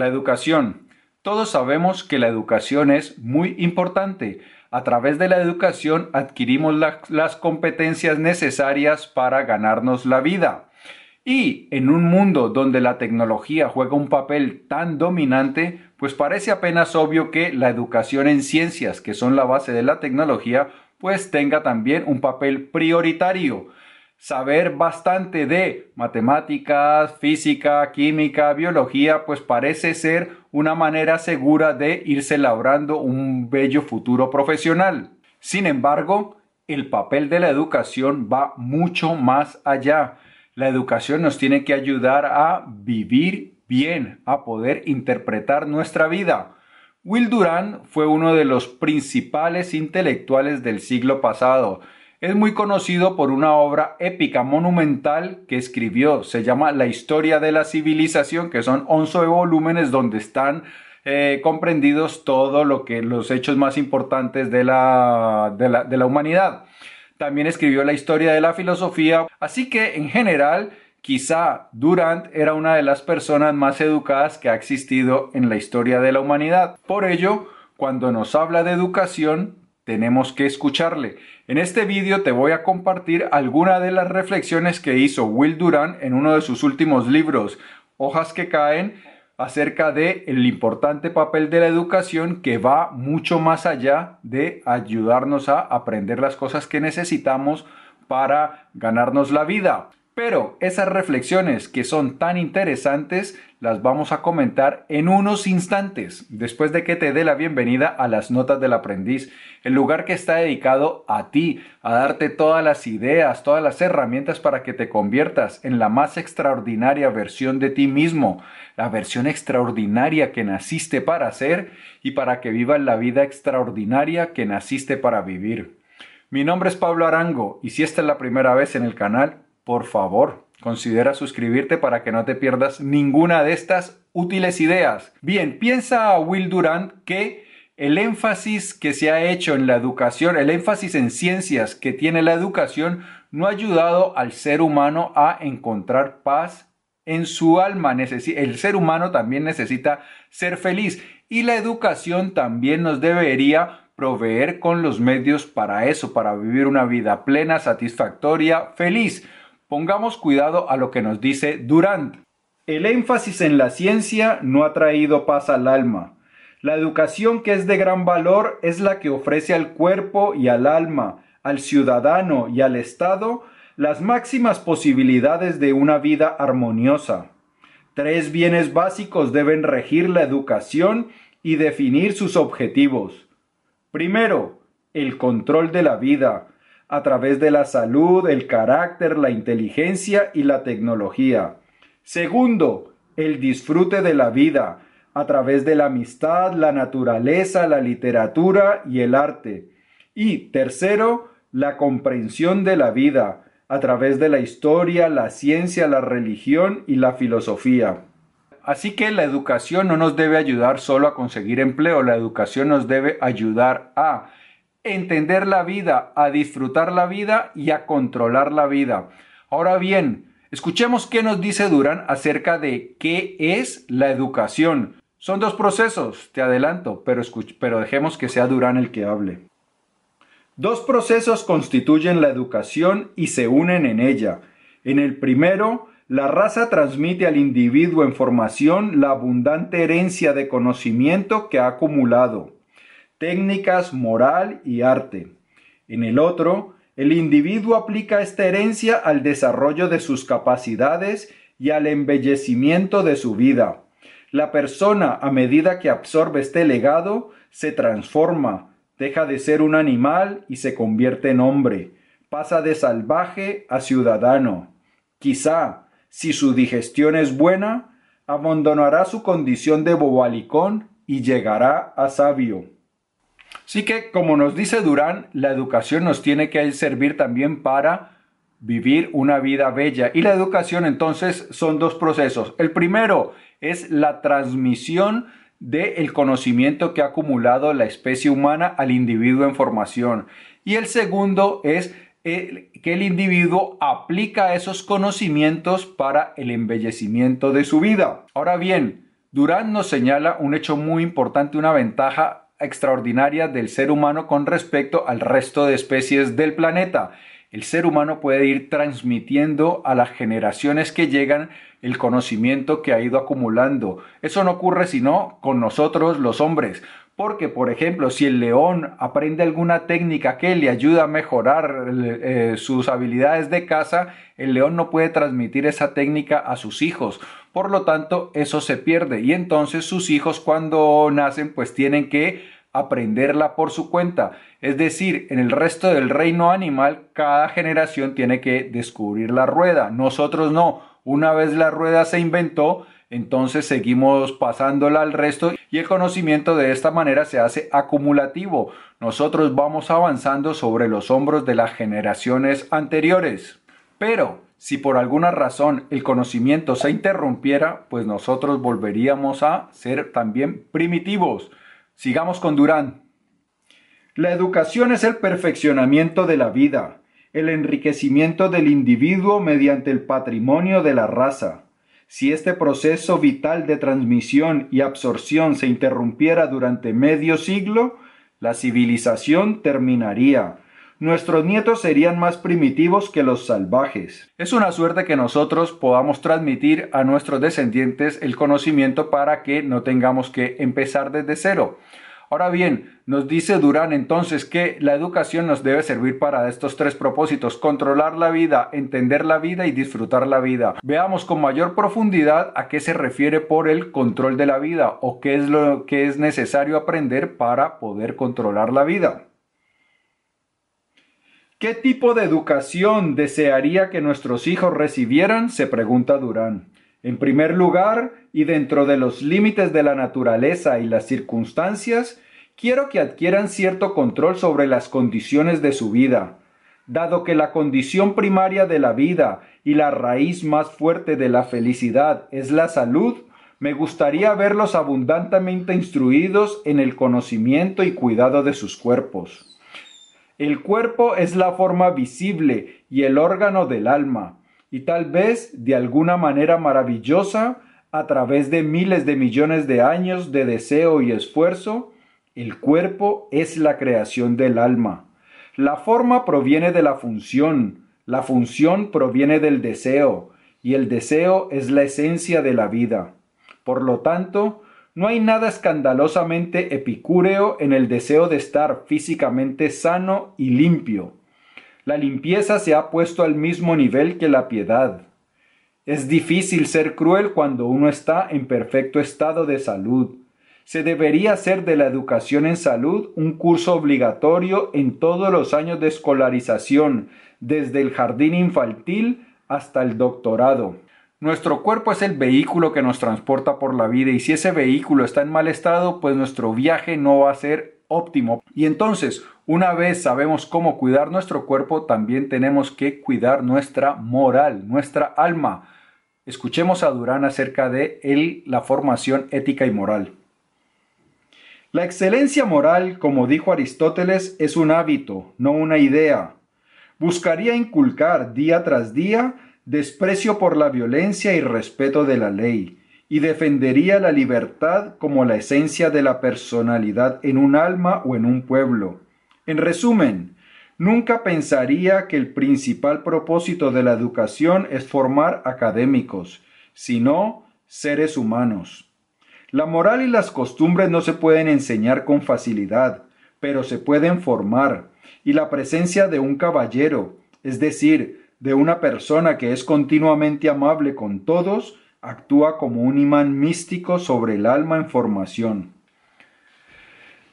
La educación. Todos sabemos que la educación es muy importante. A través de la educación adquirimos las competencias necesarias para ganarnos la vida. Y en un mundo donde la tecnología juega un papel tan dominante, pues parece apenas obvio que la educación en ciencias, que son la base de la tecnología, pues tenga también un papel prioritario saber bastante de matemáticas, física, química, biología, pues parece ser una manera segura de irse labrando un bello futuro profesional. Sin embargo, el papel de la educación va mucho más allá. La educación nos tiene que ayudar a vivir bien, a poder interpretar nuestra vida. Will Durant fue uno de los principales intelectuales del siglo pasado es muy conocido por una obra épica monumental que escribió. Se llama La historia de la civilización, que son 11 volúmenes donde están eh, comprendidos todo lo que los hechos más importantes de la, de la, de la humanidad. También escribió la historia de la filosofía. Así que en general, quizá Durant era una de las personas más educadas que ha existido en la historia de la humanidad. Por ello, cuando nos habla de educación, tenemos que escucharle. En este vídeo te voy a compartir algunas de las reflexiones que hizo Will Durant en uno de sus últimos libros, Hojas que caen, acerca de importante papel de la educación que va mucho más allá de ayudarnos a aprender las cosas que necesitamos para ganarnos la vida. Pero esas reflexiones que son tan interesantes las vamos a comentar en unos instantes, después de que te dé la bienvenida a las notas del aprendiz, el lugar que está dedicado a ti, a darte todas las ideas, todas las herramientas para que te conviertas en la más extraordinaria versión de ti mismo, la versión extraordinaria que naciste para ser y para que vivas la vida extraordinaria que naciste para vivir. Mi nombre es Pablo Arango y si esta es la primera vez en el canal, por favor, considera suscribirte para que no te pierdas ninguna de estas útiles ideas. Bien, piensa Will Durant que el énfasis que se ha hecho en la educación, el énfasis en ciencias que tiene la educación, no ha ayudado al ser humano a encontrar paz en su alma. El ser humano también necesita ser feliz y la educación también nos debería proveer con los medios para eso, para vivir una vida plena, satisfactoria, feliz. Pongamos cuidado a lo que nos dice Durant. El énfasis en la ciencia no ha traído paz al alma. La educación que es de gran valor es la que ofrece al cuerpo y al alma, al ciudadano y al Estado las máximas posibilidades de una vida armoniosa. Tres bienes básicos deben regir la educación y definir sus objetivos. Primero, el control de la vida, a través de la salud, el carácter, la inteligencia y la tecnología. Segundo, el disfrute de la vida, a través de la amistad, la naturaleza, la literatura y el arte. Y tercero, la comprensión de la vida, a través de la historia, la ciencia, la religión y la filosofía. Así que la educación no nos debe ayudar solo a conseguir empleo, la educación nos debe ayudar a entender la vida, a disfrutar la vida y a controlar la vida. Ahora bien, escuchemos qué nos dice Durán acerca de qué es la educación. Son dos procesos, te adelanto, pero, pero dejemos que sea Durán el que hable. Dos procesos constituyen la educación y se unen en ella. En el primero, la raza transmite al individuo en formación la abundante herencia de conocimiento que ha acumulado técnicas, moral y arte. En el otro, el individuo aplica esta herencia al desarrollo de sus capacidades y al embellecimiento de su vida. La persona, a medida que absorbe este legado, se transforma, deja de ser un animal y se convierte en hombre, pasa de salvaje a ciudadano. Quizá, si su digestión es buena, abandonará su condición de bobalicón y llegará a sabio. Así que, como nos dice Durán, la educación nos tiene que servir también para vivir una vida bella. Y la educación entonces son dos procesos. El primero es la transmisión del conocimiento que ha acumulado la especie humana al individuo en formación. Y el segundo es que el individuo aplica esos conocimientos para el embellecimiento de su vida. Ahora bien, Durán nos señala un hecho muy importante, una ventaja extraordinaria del ser humano con respecto al resto de especies del planeta. El ser humano puede ir transmitiendo a las generaciones que llegan el conocimiento que ha ido acumulando. Eso no ocurre sino con nosotros los hombres. Porque, por ejemplo, si el león aprende alguna técnica que le ayuda a mejorar eh, sus habilidades de caza, el león no puede transmitir esa técnica a sus hijos. Por lo tanto, eso se pierde y entonces sus hijos cuando nacen pues tienen que aprenderla por su cuenta. Es decir, en el resto del reino animal, cada generación tiene que descubrir la rueda. Nosotros no. Una vez la rueda se inventó, entonces seguimos pasándola al resto y el conocimiento de esta manera se hace acumulativo. Nosotros vamos avanzando sobre los hombros de las generaciones anteriores. Pero si por alguna razón el conocimiento se interrumpiera, pues nosotros volveríamos a ser también primitivos. Sigamos con Durán. La educación es el perfeccionamiento de la vida, el enriquecimiento del individuo mediante el patrimonio de la raza. Si este proceso vital de transmisión y absorción se interrumpiera durante medio siglo, la civilización terminaría. Nuestros nietos serían más primitivos que los salvajes. Es una suerte que nosotros podamos transmitir a nuestros descendientes el conocimiento para que no tengamos que empezar desde cero. Ahora bien, nos dice Durán entonces que la educación nos debe servir para estos tres propósitos, controlar la vida, entender la vida y disfrutar la vida. Veamos con mayor profundidad a qué se refiere por el control de la vida o qué es lo que es necesario aprender para poder controlar la vida. ¿Qué tipo de educación desearía que nuestros hijos recibieran? se pregunta Durán. En primer lugar, y dentro de los límites de la naturaleza y las circunstancias, quiero que adquieran cierto control sobre las condiciones de su vida. Dado que la condición primaria de la vida y la raíz más fuerte de la felicidad es la salud, me gustaría verlos abundantemente instruidos en el conocimiento y cuidado de sus cuerpos. El cuerpo es la forma visible y el órgano del alma, y tal vez de alguna manera maravillosa, a través de miles de millones de años de deseo y esfuerzo, el cuerpo es la creación del alma. La forma proviene de la función, la función proviene del deseo, y el deseo es la esencia de la vida. Por lo tanto, no hay nada escandalosamente epicúreo en el deseo de estar físicamente sano y limpio. La limpieza se ha puesto al mismo nivel que la piedad. Es difícil ser cruel cuando uno está en perfecto estado de salud. Se debería hacer de la educación en salud un curso obligatorio en todos los años de escolarización, desde el jardín infantil hasta el doctorado. Nuestro cuerpo es el vehículo que nos transporta por la vida y si ese vehículo está en mal estado, pues nuestro viaje no va a ser Y entonces, una vez sabemos cómo cuidar nuestro cuerpo, también tenemos que cuidar nuestra moral, nuestra alma. Escuchemos a Durán acerca de él, la formación ética y moral. La excelencia moral, como dijo Aristóteles, es un hábito, no una idea. Buscaría inculcar día tras día desprecio por la violencia y respeto de la ley, y defendería la libertad como la esencia de la personalidad en un alma o en un pueblo. En resumen, nunca pensaría que el principal propósito de la educación es formar académicos, sino seres humanos. La moral y las costumbres no se pueden enseñar con facilidad, pero se pueden formar, y la presencia de un caballero, es decir, de una persona que es continuamente amable con todos, actúa como un imán místico sobre el alma en formación.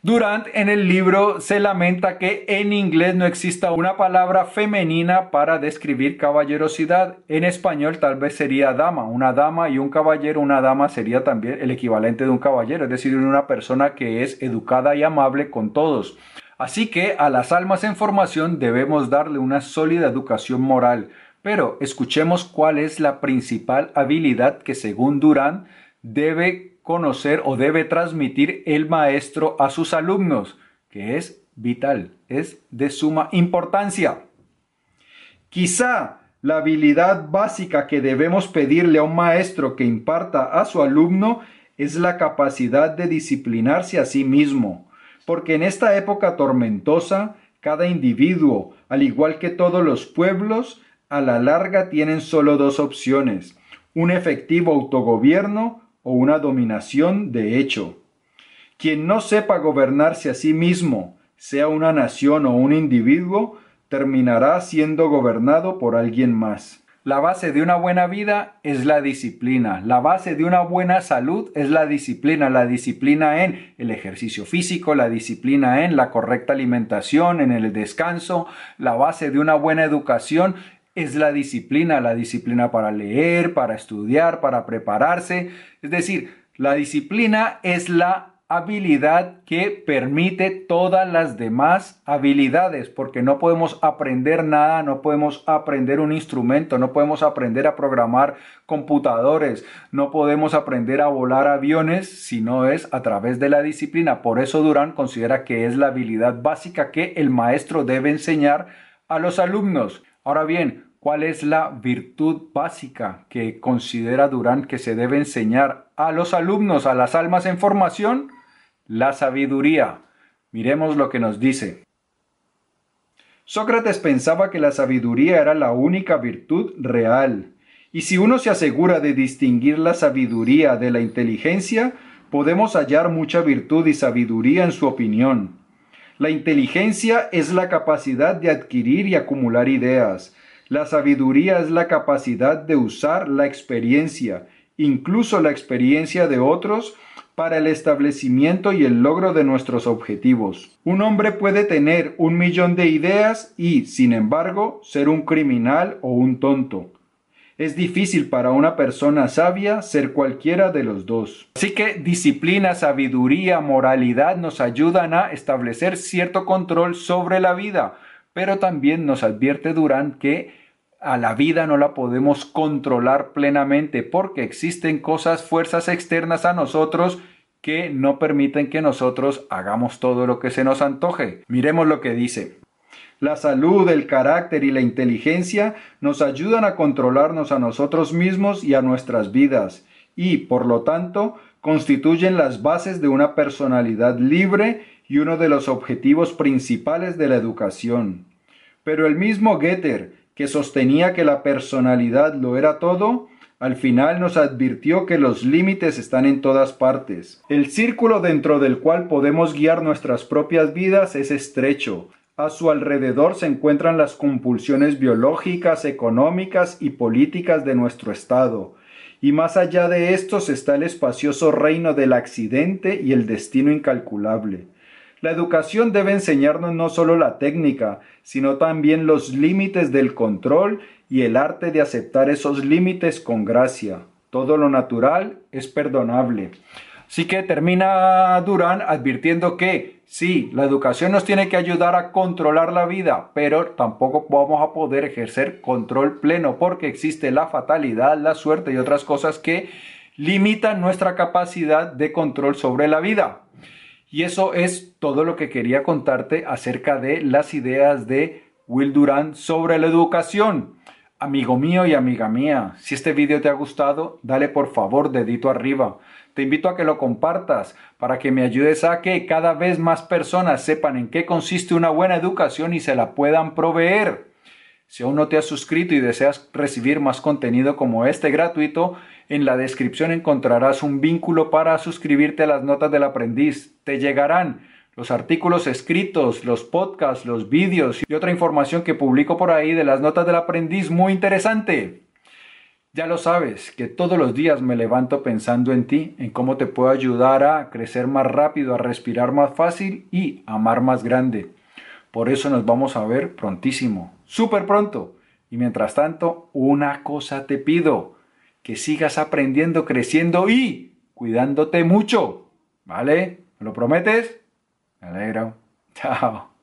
Durant en el libro se lamenta que en inglés no exista una palabra femenina para describir caballerosidad. En español tal vez sería dama, una dama y un caballero, una dama sería también el equivalente de un caballero, es decir, una persona que es educada y amable con todos. Así que a las almas en formación debemos darle una sólida educación moral, pero escuchemos cuál es la principal habilidad que según Durán debe conocer o debe transmitir el maestro a sus alumnos, que es vital, es de suma importancia. Quizá la habilidad básica que debemos pedirle a un maestro que imparta a su alumno es la capacidad de disciplinarse a sí mismo, porque en esta época tormentosa, cada individuo, al igual que todos los pueblos, a la larga tienen solo dos opciones, un efectivo autogobierno o una dominación de hecho. Quien no sepa gobernarse a sí mismo, sea una nación o un individuo, terminará siendo gobernado por alguien más. La base de una buena vida es la disciplina. La base de una buena salud es la disciplina. La disciplina en el ejercicio físico, la disciplina en la correcta alimentación, en el descanso. La base de una buena educación es la disciplina. La disciplina para leer, para estudiar, para prepararse. Es decir, la disciplina es la habilidad que permite todas las demás habilidades, porque no podemos aprender nada, no podemos aprender un instrumento, no podemos aprender a programar computadores, no podemos aprender a volar aviones si no es a través de la disciplina. Por eso Durán considera que es la habilidad básica que el maestro debe enseñar a los alumnos. Ahora bien, ¿cuál es la virtud básica que considera Durán que se debe enseñar a los alumnos, a las almas en formación? La sabiduría. Miremos lo que nos dice. Sócrates pensaba que la sabiduría era la única virtud real, y si uno se asegura de distinguir la sabiduría de la inteligencia, podemos hallar mucha virtud y sabiduría en su opinión. La inteligencia es la capacidad de adquirir y acumular ideas. La sabiduría es la capacidad de usar la experiencia, incluso la experiencia de otros, para el establecimiento y el logro de nuestros objetivos. Un hombre puede tener un millón de ideas y, sin embargo, ser un criminal o un tonto. Es difícil para una persona sabia ser cualquiera de los dos. Así que disciplina, sabiduría, moralidad nos ayudan a establecer cierto control sobre la vida, pero también nos advierte Durán que a la vida no la podemos controlar plenamente porque existen cosas, fuerzas externas a nosotros que no permiten que nosotros hagamos todo lo que se nos antoje. Miremos lo que dice. La salud, el carácter y la inteligencia nos ayudan a controlarnos a nosotros mismos y a nuestras vidas y, por lo tanto, constituyen las bases de una personalidad libre y uno de los objetivos principales de la educación. Pero el mismo Goethe, que sostenía que la personalidad lo era todo, al final nos advirtió que los límites están en todas partes. El círculo dentro del cual podemos guiar nuestras propias vidas es estrecho. A su alrededor se encuentran las compulsiones biológicas, económicas y políticas de nuestro Estado. Y más allá de estos está el espacioso reino del accidente y el destino incalculable. La educación debe enseñarnos no solo la técnica, sino también los límites del control y el arte de aceptar esos límites con gracia. Todo lo natural es perdonable. Así que termina Durán advirtiendo que sí, la educación nos tiene que ayudar a controlar la vida, pero tampoco vamos a poder ejercer control pleno porque existe la fatalidad, la suerte y otras cosas que limitan nuestra capacidad de control sobre la vida. Y eso es todo lo que quería contarte acerca de las ideas de Will Durant sobre la educación. Amigo mío y amiga mía, si este video te ha gustado, dale por favor dedito arriba. Te invito a que lo compartas para que me ayudes a que cada vez más personas sepan en qué consiste una buena educación y se la puedan proveer. Si aún no te has suscrito y deseas recibir más contenido como este gratuito, en la descripción encontrarás un vínculo para suscribirte a las notas del aprendiz. Te llegarán los artículos escritos, los podcasts, los vídeos y otra información que publico por ahí de las notas del aprendiz muy interesante. Ya lo sabes, que todos los días me levanto pensando en ti, en cómo te puedo ayudar a crecer más rápido, a respirar más fácil y amar más grande. Por eso nos vamos a ver prontísimo, súper pronto. Y mientras tanto, una cosa te pido que sigas aprendiendo, creciendo y cuidándote mucho. ¿Vale? ¿Me lo prometes? Me alegro. Chao.